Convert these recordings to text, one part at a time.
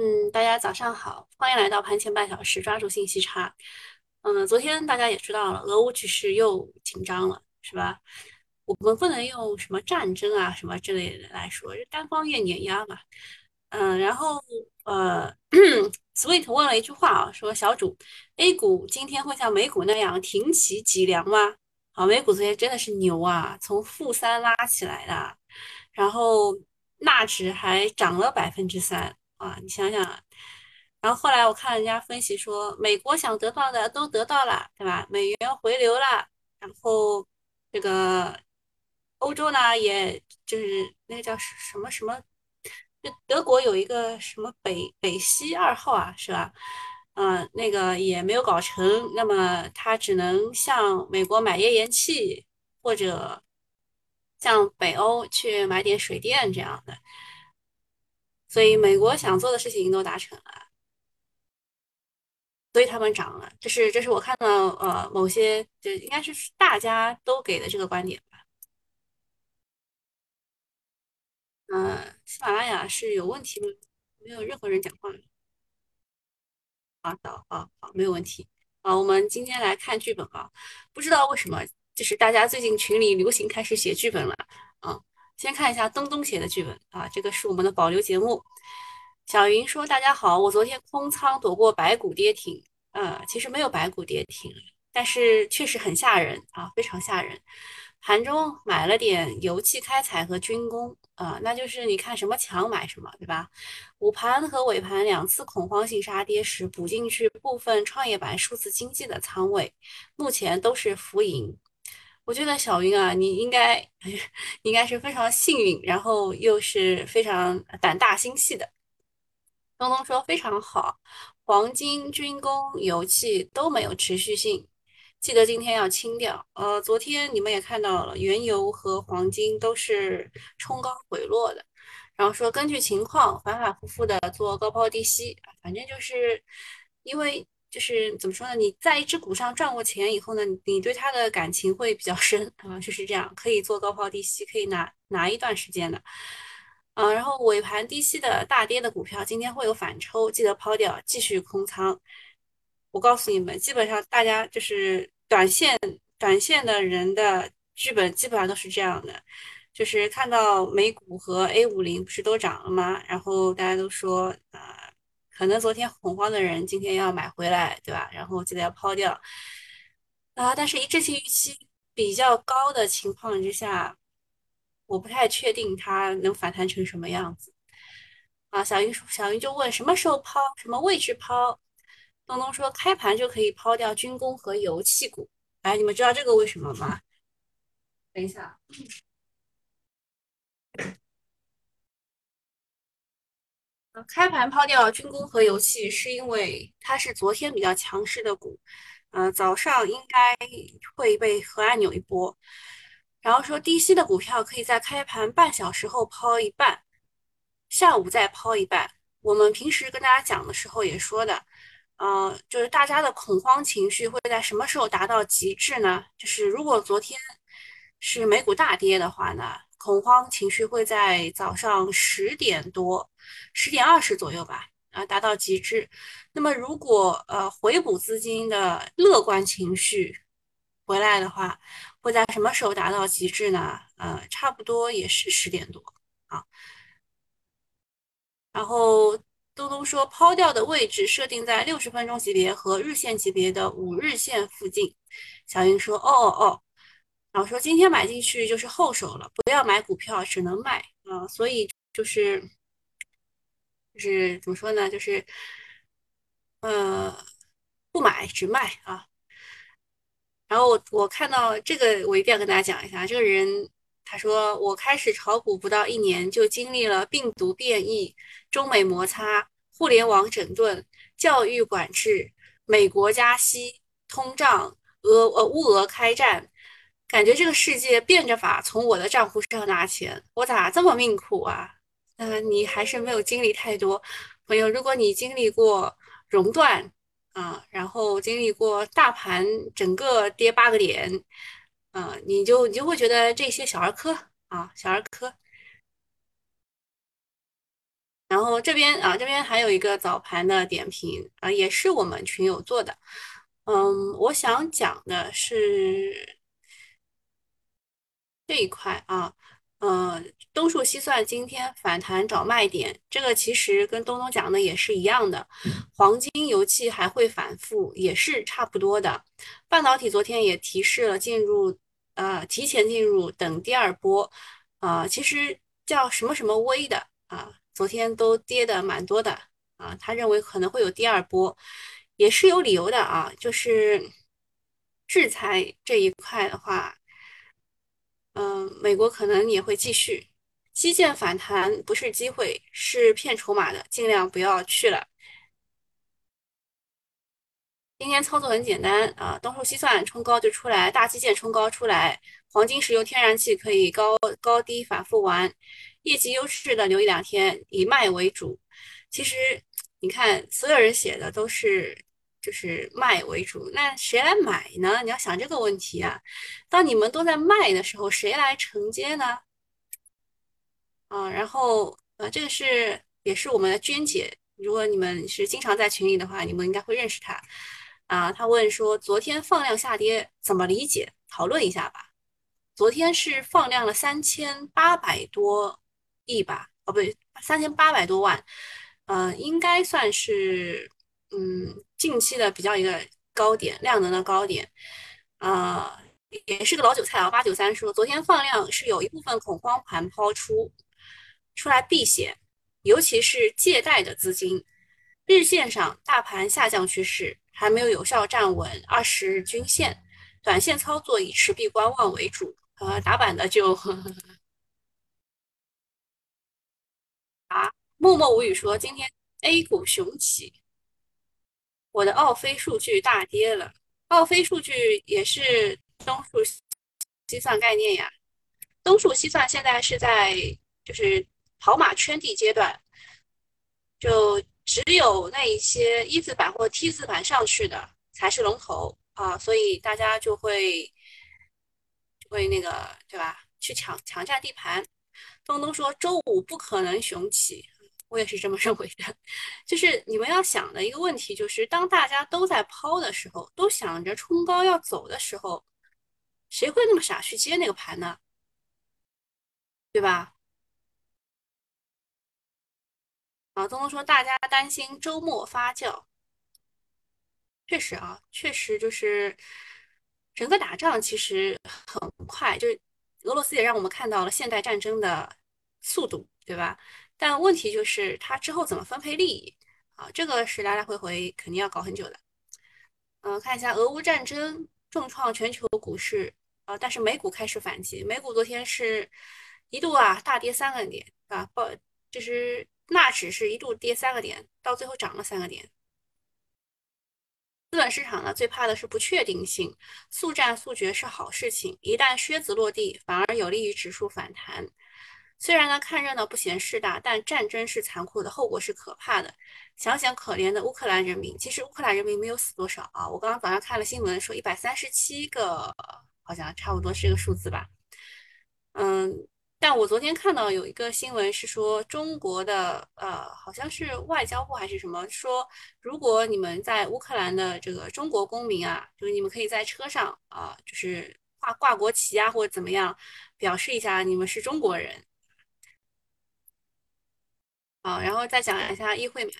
嗯，大家早上好，欢迎来到盘前半小时，抓住信息差。嗯，昨天大家也知道了，俄乌局势又紧张了，是吧？我们不能用什么战争啊什么之类的来说，是单方面碾压嘛。嗯，然后呃，Sweet 问了一句话啊，说小主，A 股今天会像美股那样挺起脊梁吗？好，美股昨天真的是牛啊，从负三拉起来的，然后纳指还涨了百分之三。啊，你想想啊，然后后来我看人家分析说，美国想得到的都得到了，对吧？美元回流了，然后这个欧洲呢，也就是那个叫什么什么，就德国有一个什么北北溪二号啊，是吧？嗯，那个也没有搞成，那么他只能向美国买页岩气，或者向北欧去买点水电这样的。所以美国想做的事情都达成了，所以他们涨了。这是这是我看到呃某些就应该是大家都给的这个观点吧。呃，喜马拉雅是有问题吗？没有任何人讲话。好的，啊，好，没有问题。啊，我们今天来看剧本啊。不知道为什么，就是大家最近群里流行开始写剧本了。啊，先看一下东东写的剧本啊，这个是我们的保留节目。小云说：“大家好，我昨天空仓躲过白股跌停，呃，其实没有白股跌停，但是确实很吓人啊，非常吓人。盘中买了点油气开采和军工，啊，那就是你看什么强买什么，对吧？午盘和尾盘两次恐慌性杀跌时补进去部分创业板数字经济的仓位，目前都是浮盈。我觉得小云啊，你应该 应该是非常幸运，然后又是非常胆大心细的。”东东说非常好，黄金、军工、油气都没有持续性，记得今天要清掉。呃，昨天你们也看到了，原油和黄金都是冲高回落的。然后说根据情况反反复复的做高抛低吸，反正就是因为就是怎么说呢？你在一只股上赚过钱以后呢，你对它的感情会比较深啊，就是这样，可以做高抛低吸，可以拿拿一段时间的。啊，然后尾盘低吸的大跌的股票今天会有反抽，记得抛掉，继续空仓。我告诉你们，基本上大家就是短线短线的人的剧本基本上都是这样的，就是看到美股和 A 五零不是都涨了吗？然后大家都说啊，可能昨天恐慌的人今天要买回来，对吧？然后记得要抛掉啊，但是一致性预期比较高的情况之下。我不太确定它能反弹成什么样子啊！小云小云就问什么时候抛，什么位置抛？东东说开盘就可以抛掉军工和油气股。哎，你们知道这个为什么吗？等一下，开盘抛掉军工和油气是因为它是昨天比较强势的股，呃，早上应该会被核按钮一波。然后说低吸的股票可以在开盘半小时后抛一半，下午再抛一半。我们平时跟大家讲的时候也说的，呃，就是大家的恐慌情绪会在什么时候达到极致呢？就是如果昨天是美股大跌的话呢，恐慌情绪会在早上十点多、十点二十左右吧，啊，达到极致。那么如果呃回补资金的乐观情绪回来的话，会在什么时候达到极致呢？呃，差不多也是十点多啊。然后东东说抛掉的位置设定在六十分钟级别和日线级别的五日线附近。小云说哦哦哦，然后说今天买进去就是后手了，不要买股票，只能卖啊。所以就是就是怎么说呢？就是呃不买只卖啊。然后我我看到这个，我一定要跟大家讲一下。这个人他说，我开始炒股不到一年，就经历了病毒变异、中美摩擦、互联网整顿、教育管制、美国加息、通胀、俄呃乌俄开战，感觉这个世界变着法从我的账户上拿钱，我咋这么命苦啊？嗯，你还是没有经历太多，朋友。如果你经历过熔断，啊，然后经历过大盘整个跌八个点，啊，你就你就会觉得这些小儿科啊，小儿科。然后这边啊，这边还有一个早盘的点评啊，也是我们群友做的。嗯，我想讲的是这一块啊，呃，东数西算今天反弹找卖点，这个其实跟东东讲的也是一样的。黄金、油气还会反复，也是差不多的。半导体昨天也提示了进入，呃，提前进入等第二波，啊，其实叫什么什么微的啊，昨天都跌的蛮多的啊，他认为可能会有第二波。也是有理由的啊，就是制裁这一块的话，嗯，美国可能也会继续。基建反弹不是机会，是骗筹码的，尽量不要去了。今天操作很简单啊，东数西算冲高就出来，大基建冲高出来，黄金、石油、天然气可以高高低反复玩，业绩优势的留一两天，以卖为主。其实你看，所有人写的都是。就是卖为主，那谁来买呢？你要想这个问题啊。当你们都在卖的时候，谁来承接呢？啊，然后呃，这个是也是我们的娟姐，如果你们是经常在群里的话，你们应该会认识她。啊，她问说，昨天放量下跌怎么理解？讨论一下吧。昨天是放量了三千八百多亿吧？哦，不对，三千八百多万，呃，应该算是。嗯，近期的比较一个高点，量能的高点，啊，也是个老韭菜啊。八九三说，昨天放量是有一部分恐慌盘抛出，出来避险，尤其是借贷的资金。日线上大盘下降趋势还没有有效站稳二十日均线，短线操作以持币观望为主。呃，打板的就 啊，默默无语说，今天 A 股雄起。我的奥飞数据大跌了，奥飞数据也是东数西算概念呀。东数西算现在是在就是跑马圈地阶段，就只有那一些一字板或 T 字板上去的才是龙头啊，所以大家就会会那个对吧？去抢抢占地盘。东东说周五不可能雄起。我也是这么认为的，就是你们要想的一个问题，就是当大家都在抛的时候，都想着冲高要走的时候，谁会那么傻去接那个盘呢？对吧？啊，东东说大家担心周末发酵，确实啊，确实就是整个打仗其实很快，就是俄罗斯也让我们看到了现代战争的速度，对吧？但问题就是它之后怎么分配利益啊？这个是来来回回肯定要搞很久的。嗯，看一下俄乌战争重创全球股市啊，但是美股开始反击，美股昨天是一度啊大跌三个点啊，报就是纳指是一度跌三个点，到最后涨了三个点。资本市场呢最怕的是不确定性，速战速决是好事情，一旦靴子落地，反而有利于指数反弹。虽然呢看热闹不嫌事大，但战争是残酷的，后果是可怕的。想想可怜的乌克兰人民，其实乌克兰人民没有死多少啊。我刚刚早上看了新闻，说一百三十七个，好像差不多是个数字吧。嗯，但我昨天看到有一个新闻是说，中国的呃，好像是外交部还是什么，说如果你们在乌克兰的这个中国公民啊，就是你们可以在车上啊，就是挂挂国旗啊，或者怎么样，表示一下你们是中国人。啊，然后再讲一下议会嘛，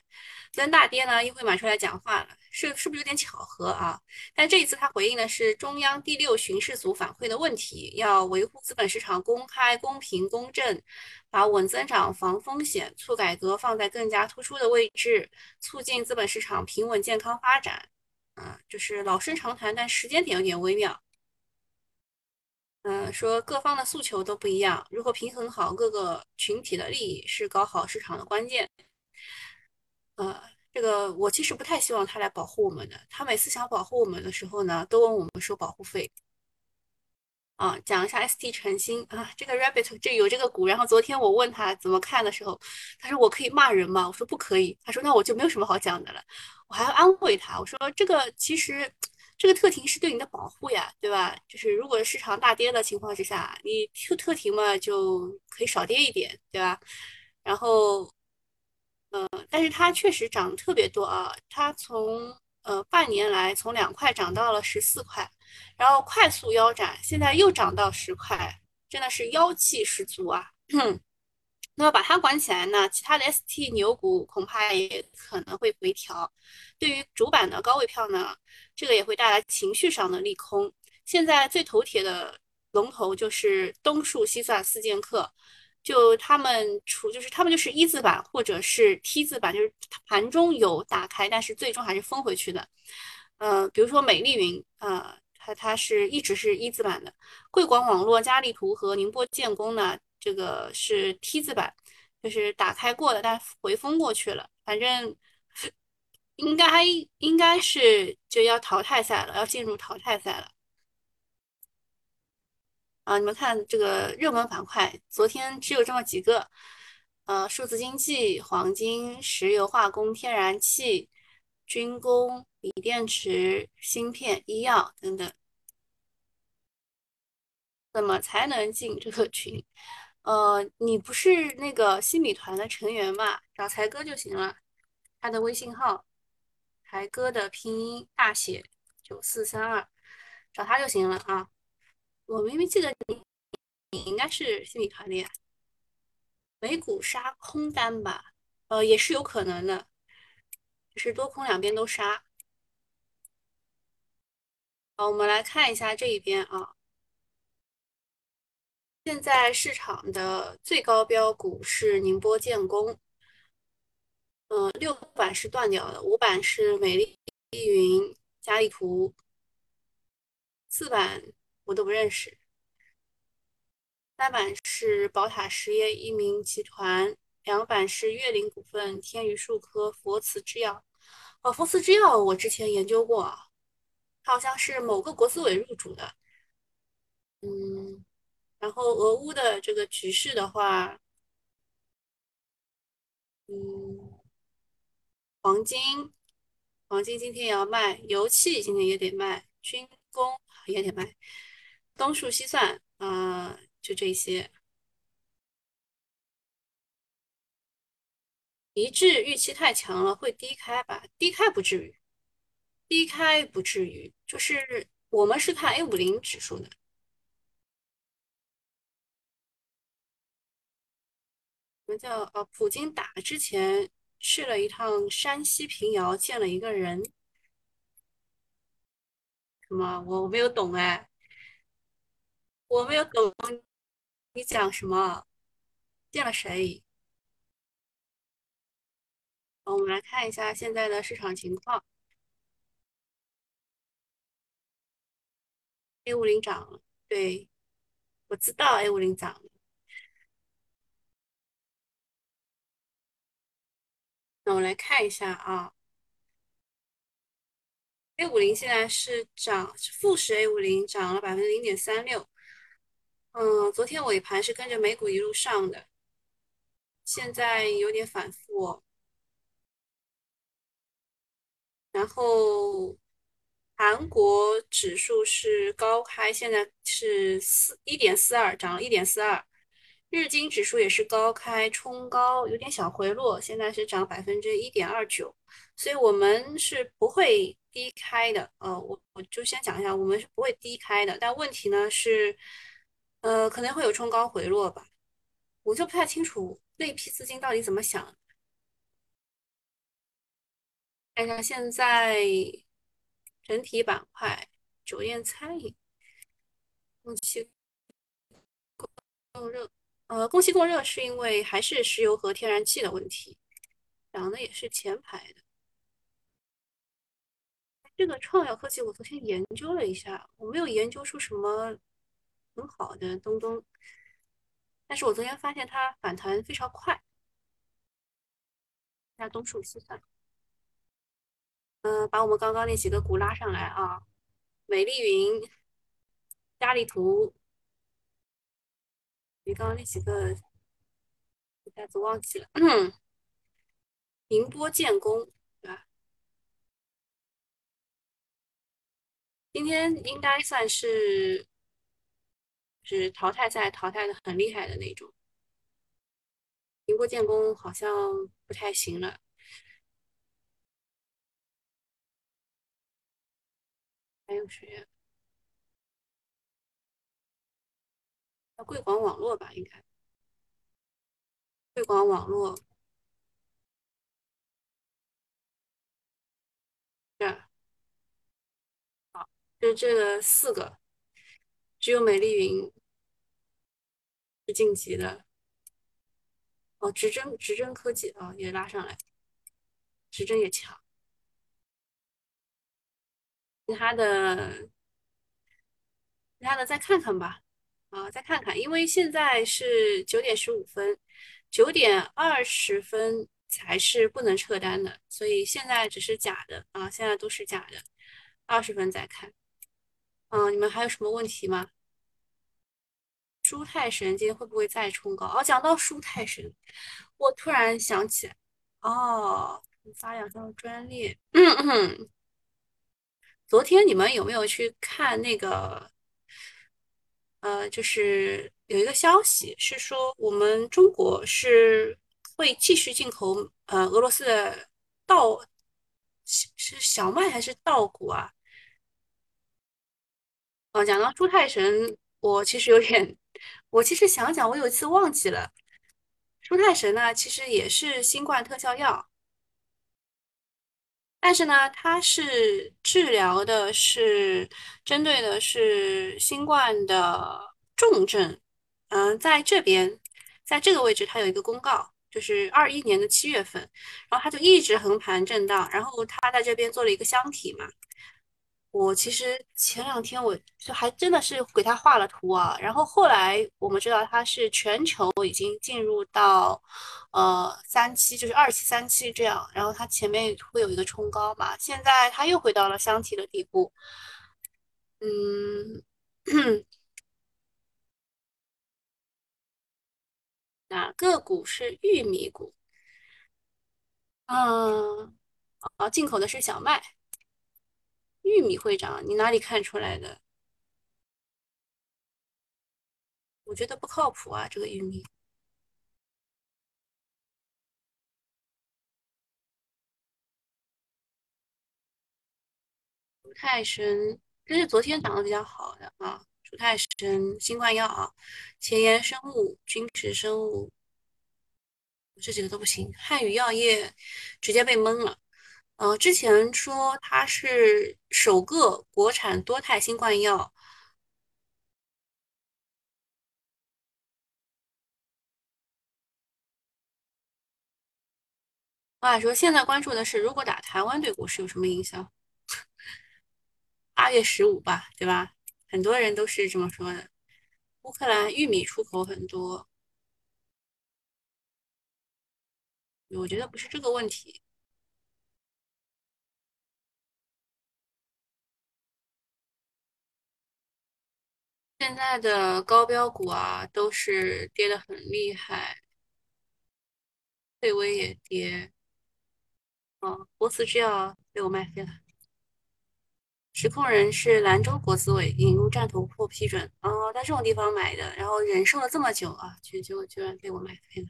昨天大跌呢，议会马出来讲话了，是是不是有点巧合啊？但这一次他回应的是中央第六巡视组反馈的问题，要维护资本市场公开、公平、公正，把稳增长、防风险、促改革放在更加突出的位置，促进资本市场平稳健康发展。啊，就是老生常谈，但时间点有点微妙。嗯，说各方的诉求都不一样，如何平衡好各个群体的利益是搞好市场的关键。呃，这个我其实不太希望他来保护我们的，他每次想保护我们的时候呢，都问我们收保护费。啊，讲一下 ST 诚心啊，这个 Rabbit 这有这个股，然后昨天我问他怎么看的时候，他说我可以骂人吗？我说不可以。他说那我就没有什么好讲的了。我还要安慰他，我说这个其实。这个特停是对你的保护呀，对吧？就是如果市场大跌的情况之下，你特特停嘛，就可以少跌一点，对吧？然后，呃，但是它确实涨特别多啊，它从呃半年来从两块涨到了十四块，然后快速腰斩，现在又涨到十块，真的是妖气十足啊！那么把它关起来呢，其他的 ST 牛股恐怕也可能会回调。对于主板的高位票呢，这个也会带来情绪上的利空。现在最头铁的龙头就是东数西算四剑客。就他们出，就是他们就是一字板或者是 T 字板，就是盘中有打开，但是最终还是封回去的。呃，比如说美丽云，呃，它它是一直是一字板的。贵广网络、嘉利图和宁波建工呢，这个是 T 字板，就是打开过的，但回封过去了。反正应该应该是就要淘汰赛了，要进入淘汰赛了。啊，你们看这个热门板块，昨天只有这么几个，呃，数字经济、黄金、石油化工、天然气、军工、锂电池、芯片、医药等等。怎么才能进这个群？呃，你不是那个新米团的成员嘛？找才哥就行了，他的微信号，才哥的拼音大写九四三二，找他就行了啊。我明明记得你，你应该是新米团的呀。美股杀空单吧，呃，也是有可能的，就是多空两边都杀。好，我们来看一下这一边啊。现在市场的最高标股是宁波建工，嗯，六板是断掉的，五板是美丽云、嘉利图，四板。我都不认识。三板是宝塔实业、一鸣集团，两板是粤林股份、天宇数科、佛慈制药。哦，佛慈制药我之前研究过，它好像是某个国资委入主的。嗯，然后俄乌的这个局势的话，嗯，黄金，黄金今天也要卖，油气今天也得卖，军工也得卖。东数西算，啊，就这些。一致预期太强了，会低开吧？低开不至于，低开不至于。就是我们是看 A 五零指数的。什么叫呃？普京打之前去了一趟山西平遥，见了一个人。什么？我我没有懂哎。我没有懂你讲什么，见了谁？我们来看一下现在的市场情况。A 五零涨了，对，我知道 A 五零涨了。那我来看一下啊，A 五零现在是涨，是富时 A 五零涨了百分之零点三六。嗯，昨天尾盘是跟着美股一路上的，现在有点反复。然后韩国指数是高开，现在是四一点四二，涨了一点四二。日经指数也是高开冲高，有点小回落，现在是涨百分之一点二九。所以我们是不会低开的。呃，我我就先讲一下，我们是不会低开的。但问题呢是。呃，可能会有冲高回落吧，我就不太清楚那批资金到底怎么想。看一下现在整体板块，酒店餐饮、供气供热，呃，供气供热是因为还是石油和天然气的问题，涨的也是前排的。这个创耀科技我昨天研究了一下，我没有研究出什么。很好的东东，但是我昨天发现它反弹非常快。加东数西算，嗯，把我们刚刚那几个股拉上来啊，美丽云、嘉利图，你刚刚那几个一下子忘记了。嗯宁波建工对吧？今天应该算是是淘汰赛淘汰的很厉害的那种。宁波建工好像不太行了。还有谁呀贵广网络吧，应该贵广网络这就这四个，只有美丽云是晋级的。哦，直真直真科技啊，也拉上来，直真也强。其他的，其他的再看看吧，啊，再看看，因为现在是九点十五分，九点二十分才是不能撤单的，所以现在只是假的啊，现在都是假的，二十分再看。嗯，你们还有什么问题吗？舒泰神今天会不会再冲高？哦，讲到舒泰神，我突然想起来，哦，发两张专列。嗯嗯，昨天你们有没有去看那个？呃，就是有一个消息是说，我们中国是会继续进口呃俄罗斯的稻，是是小麦还是稻谷啊？哦，讲到舒泰神，我其实有点，我其实想想，我有一次忘记了，舒泰神呢，其实也是新冠特效药。但是呢，它是治疗的是针对的是新冠的重症。嗯，在这边，在这个位置，它有一个公告，就是二一年的七月份，然后它就一直横盘震荡，然后它在这边做了一个箱体嘛。我其实前两天我就还真的是给他画了图啊，然后后来我们知道他是全球已经进入到呃三期，就是二期、三期这样，然后它前面会有一个冲高嘛，现在它又回到了箱体的底部，嗯，哪个股是玉米股？嗯，啊，进口的是小麦，玉米会涨，你哪里看出来的？我觉得不靠谱啊，这个玉米。舒泰生，这是昨天涨得比较好的啊。舒泰生、新冠药啊，前沿生物、君实生物，这几个都不行。汉语药业直接被蒙了。呃，之前说它是首个国产多肽新冠药。话说现在关注的是，如果打台湾对股市有什么影响？八月十五吧，对吧？很多人都是这么说的。乌克兰玉米出口很多，我觉得不是这个问题。现在的高标股啊，都是跌得很厉害，贝威也跌。哦，波斯制药被我卖飞了。实控人是兰州国资委引入战投部批准，哦，在这种地方买的，然后忍受了这么久啊，就就居然被我卖飞了。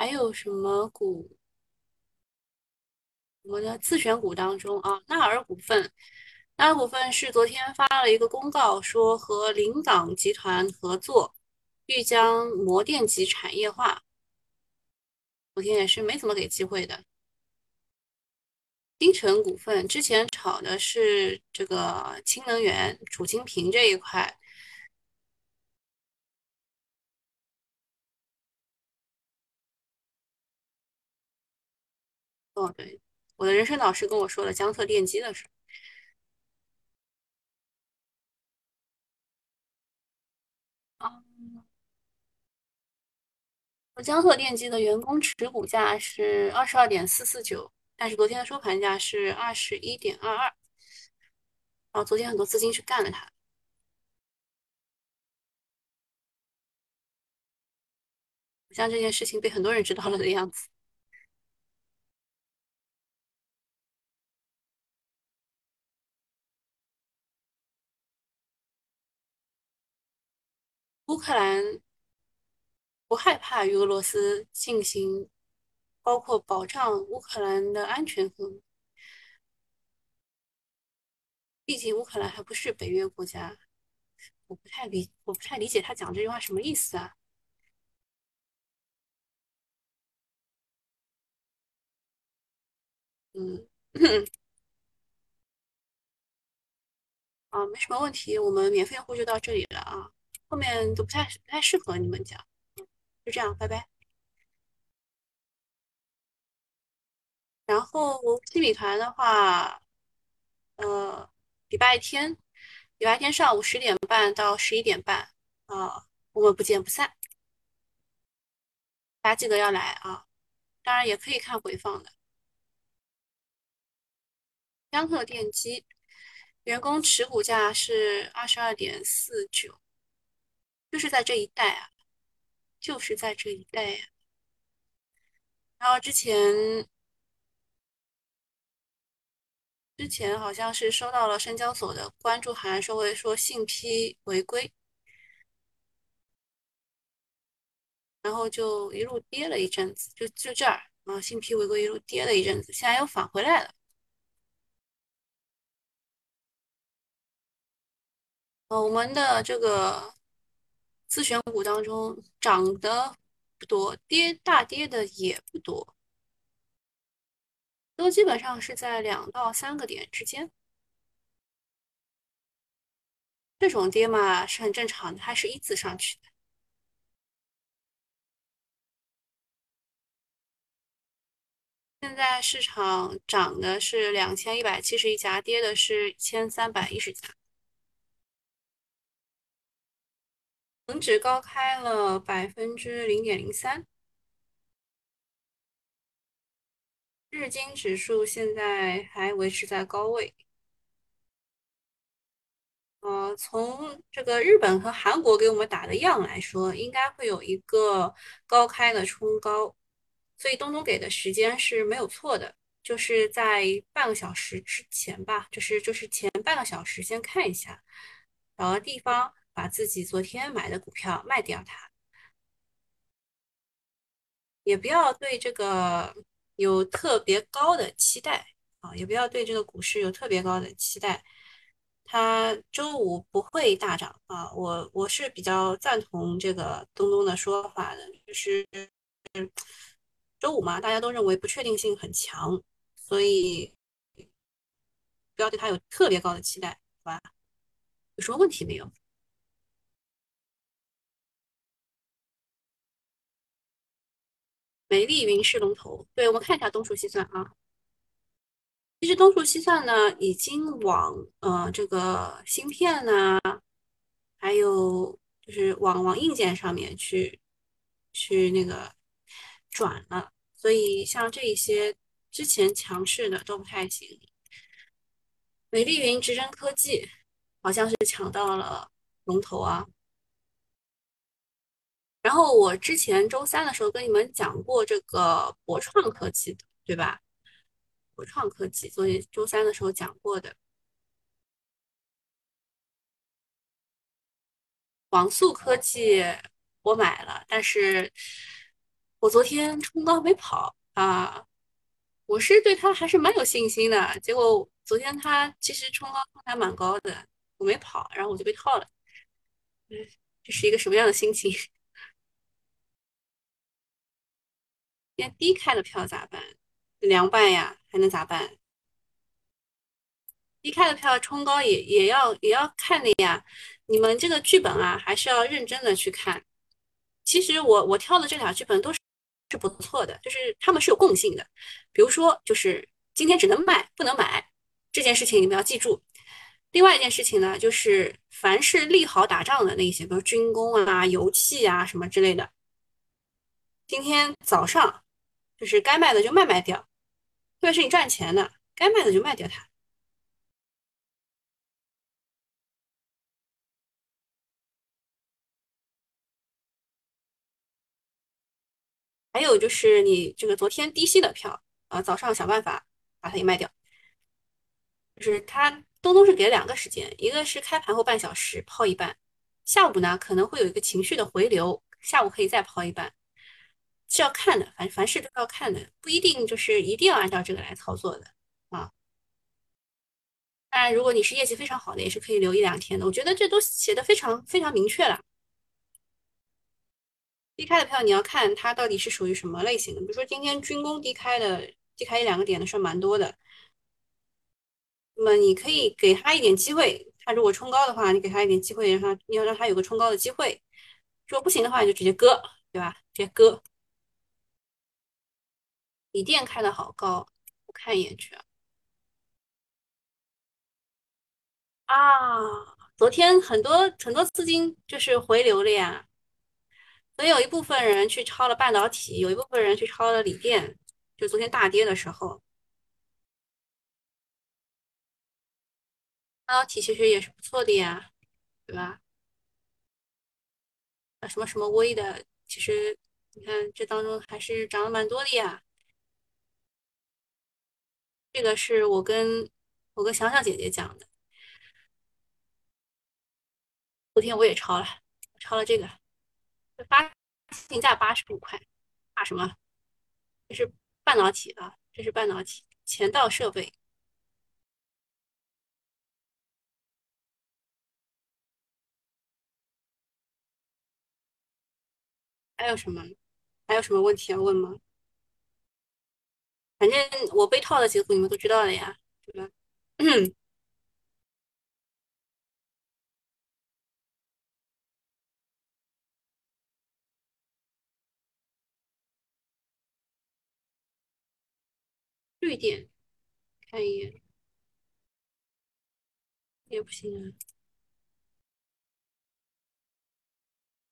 还有什么股？我的自选股当中啊，纳尔股份，纳尔股份是昨天发了一个公告，说和临港集团合作，欲将膜电极产业化。昨天也是没怎么给机会的。金城股份之前炒的是这个氢能源、储氢瓶这一块。哦，对，我的人生导师跟我说了江特电机的事。啊，江特电机的员工持股价是二十二点四四九，但是昨天的收盘价是二十一点二二。然后昨天很多资金去干了它，像这件事情被很多人知道了的样子。乌克兰，不害怕与俄罗斯进行，包括保障乌克兰的安全和，毕竟乌克兰还不是北约国家，我不太理，我不太理解他讲这句话什么意思啊？嗯，啊，没什么问题，我们免费户就到这里了啊，后面都不太不太适合你们讲，就这样，拜拜。然后新米团的话，呃，礼拜天，礼拜天上午十点半到十一点半，啊，我们不见不散。大家记得要来啊，当然也可以看回放的。江特电机员工持股价是二十二点四九，就是在这一带啊，就是在这一带呀。然后之前之前好像是收到了深交所的关注函，说会说信批违规，然后就一路跌了一阵子，就就这儿啊，信批违规一路跌了一阵子，现在又返回来了。呃，我们的这个自选股当中涨的不多，跌大跌的也不多，都基本上是在两到三个点之间。这种跌嘛是很正常的，它是一字上去的。现在市场涨的是两千一百七十一家，跌的是一千三百一十家。恒指高开了百分之零点零三，日经指数现在还维持在高位。呃，从这个日本和韩国给我们打的样来说，应该会有一个高开的冲高，所以东东给的时间是没有错的，就是在半个小时之前吧，就是就是前半个小时先看一下，找个地方。把自己昨天买的股票卖掉，它也不要对这个有特别高的期待啊，也不要对这个股市有特别高的期待。它周五不会大涨啊，我我是比较赞同这个东东的说法的，就是周五嘛，大家都认为不确定性很强，所以不要对它有特别高的期待，好吧？有什么问题没有？美丽云是龙头，对我们看一下东数西算啊。其实东数西算呢，已经往呃这个芯片呢，还有就是往往硬件上面去去那个转了，所以像这一些之前强势的都不太行。美丽云、直臻科技好像是抢到了龙头啊。然后我之前周三的时候跟你们讲过这个博创科技的，对吧？博创科技，所以周三的时候讲过的。网速科技我买了，但是我昨天冲高没跑啊。我是对它还是蛮有信心的，结果昨天它其实冲高还蛮高的，我没跑，然后我就被套了。嗯，这是一个什么样的心情？低开的票咋办？凉拌呀，还能咋办？低开的票冲高也也要也要看的呀。你们这个剧本啊，还是要认真的去看。其实我我挑的这俩剧本都是是不错的，就是他们是有共性的。比如说，就是今天只能卖不能买这件事情，你们要记住。另外一件事情呢，就是凡是利好打仗的那些，比如军工啊、油气啊什么之类的，今天早上。就是该卖的就卖卖掉，特别是你赚钱的，该卖的就卖掉它。还有就是你这个昨天低吸的票啊，早上想办法把它给卖掉。就是它东东是给了两个时间，一个是开盘后半小时抛一半，下午呢可能会有一个情绪的回流，下午可以再抛一半，是要看的，凡凡事都要看的，不一定就是一定要按照这个来操作的啊。当然，如果你是业绩非常好的，也是可以留一两天的。我觉得这都写的非常非常明确了。低开的票你要看它到底是属于什么类型的，比如说今天军工低开的，低开一两个点的算蛮多的。那么你可以给他一点机会，他如果冲高的话，你给他一点机会，让他你要让他有个冲高的机会。如果不行的话，你就直接割，对吧？直接割。锂电开的好高，我看一眼去啊。昨天很多很多资金就是回流了呀，所以有一部分人去抄了半导体，有一部分人去抄了锂电，就昨天大跌的时候，半导体其实也是不错的呀，对吧？啊，什么什么微的，其实你看这当中还是涨了蛮多的呀。这个是我跟我跟想想姐姐讲的，昨天我也抄了，抄了这个，发行价八十五块，怕什么？这是半导体啊，这是半导体前道设备。还有什么？还有什么问题要问吗？反正我被套的结果你们都知道了呀，对吧？绿点，看一眼，也不行啊。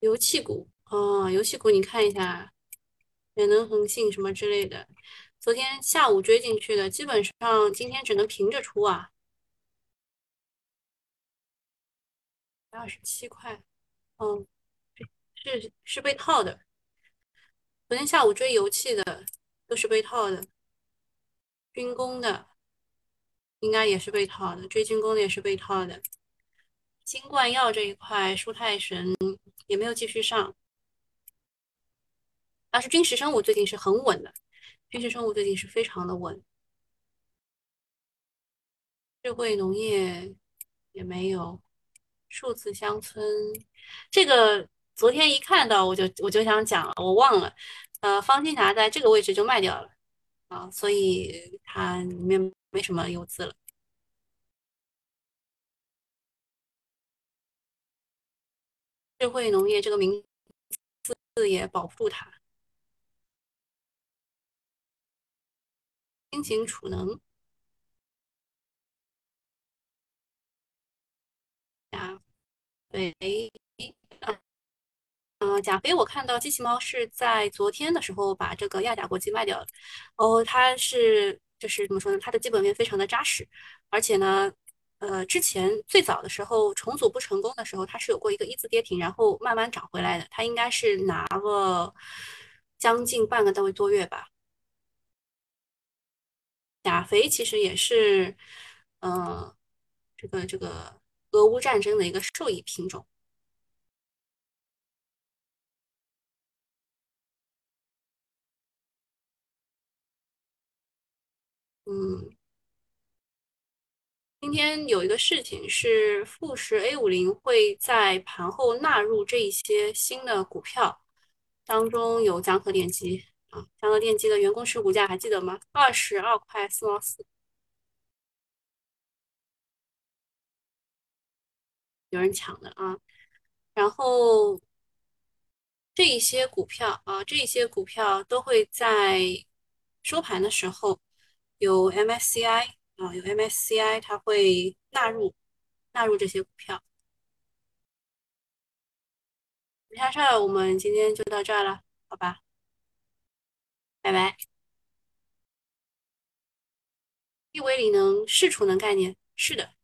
油气股，哦，油气股你看一下，远能、恒信什么之类的，昨天下午追进去的，基本上今天只能平着出啊。二十七块，嗯，是是被套的。昨天下午追油气的都是被套的，军工的应该也是被套的，追军工的也是被套的。新冠药这一块，舒泰神也没有继续上，但是军事生物最近是很稳的，君实生物最近是非常的稳。智慧农业也没有。数字乡村，这个昨天一看到我就我就想讲了，我忘了，呃，方金霞在这个位置就卖掉了啊，所以它里面没什么游资了。智慧农业这个名字也保不住它。新型储能。钾肥，嗯，钾肥我看到机器猫是在昨天的时候把这个亚甲国际卖掉了。哦，它是就是怎么说呢？它的基本面非常的扎实，而且呢，呃，之前最早的时候重组不成功的时候，它是有过一个一字跌停，然后慢慢涨回来的。它应该是拿了将近半个多多月吧。钾肥其实也是，嗯，这个这个。俄乌战争的一个受益品种，嗯，今天有一个事情是富时 A 五零会在盘后纳入这一些新的股票，当中有江河电机啊，江河电机的员工持股价还记得吗？二十二块四毛四。有人抢的啊，然后这一些股票啊，这一些股票都会在收盘的时候有 MSCI 啊，有 MSCI，它会纳入纳入这些股票。没啥事儿，我们今天就到这儿了，好吧？拜拜。亿维锂能是储能概念，是的。